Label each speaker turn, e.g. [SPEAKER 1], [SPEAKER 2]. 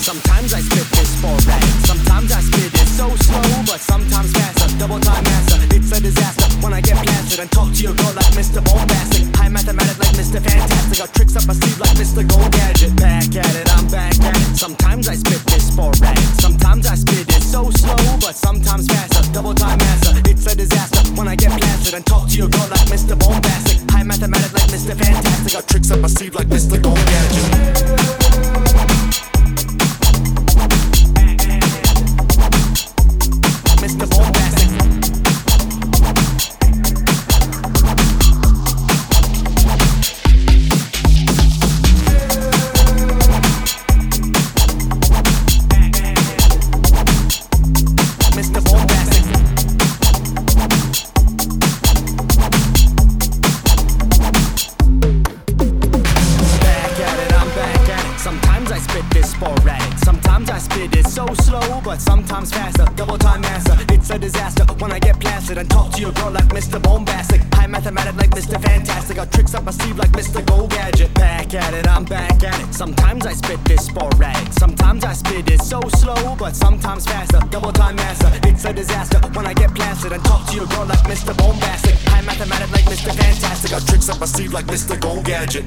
[SPEAKER 1] Sometimes I spit this sporadic. Sometimes I spit it so slow, but sometimes faster. Double time master, it's a disaster when I get blasted and talk to your girl like Mr. Boombastic. High mathematic like Mr. Fantastic. Got tricks up my sleeve like Mr. Go Gadget. Back at it, I'm back at it. Sometimes I spit this sporadic. Sometimes I spit it so slow, but sometimes faster. Double time master, it's a disaster when I get blasted and talk to your girl like Mr. Boombastic. High mathematic like Mr. Fantastic. Got tricks up my sleeve like Mr. Go Gadget. Sporadic. Sometimes I spit it so slow, but sometimes faster. Double time master, it's a disaster when I get plastered and talk to your girl like Mr. Boombastic. High mathematic like Mr. Fantastic. Got tricks up my sleeve like Mr. Go Gadget. Back at it, I'm back at it. Sometimes I spit this sporadic. Sometimes I spit it so slow, but sometimes faster. Double time master, it's a disaster when I get plastered and talk to your girl like Mr. Boombastic. High mathematic like Mr. Fantastic. Got tricks up my sleeve like Mr. Go Gadget.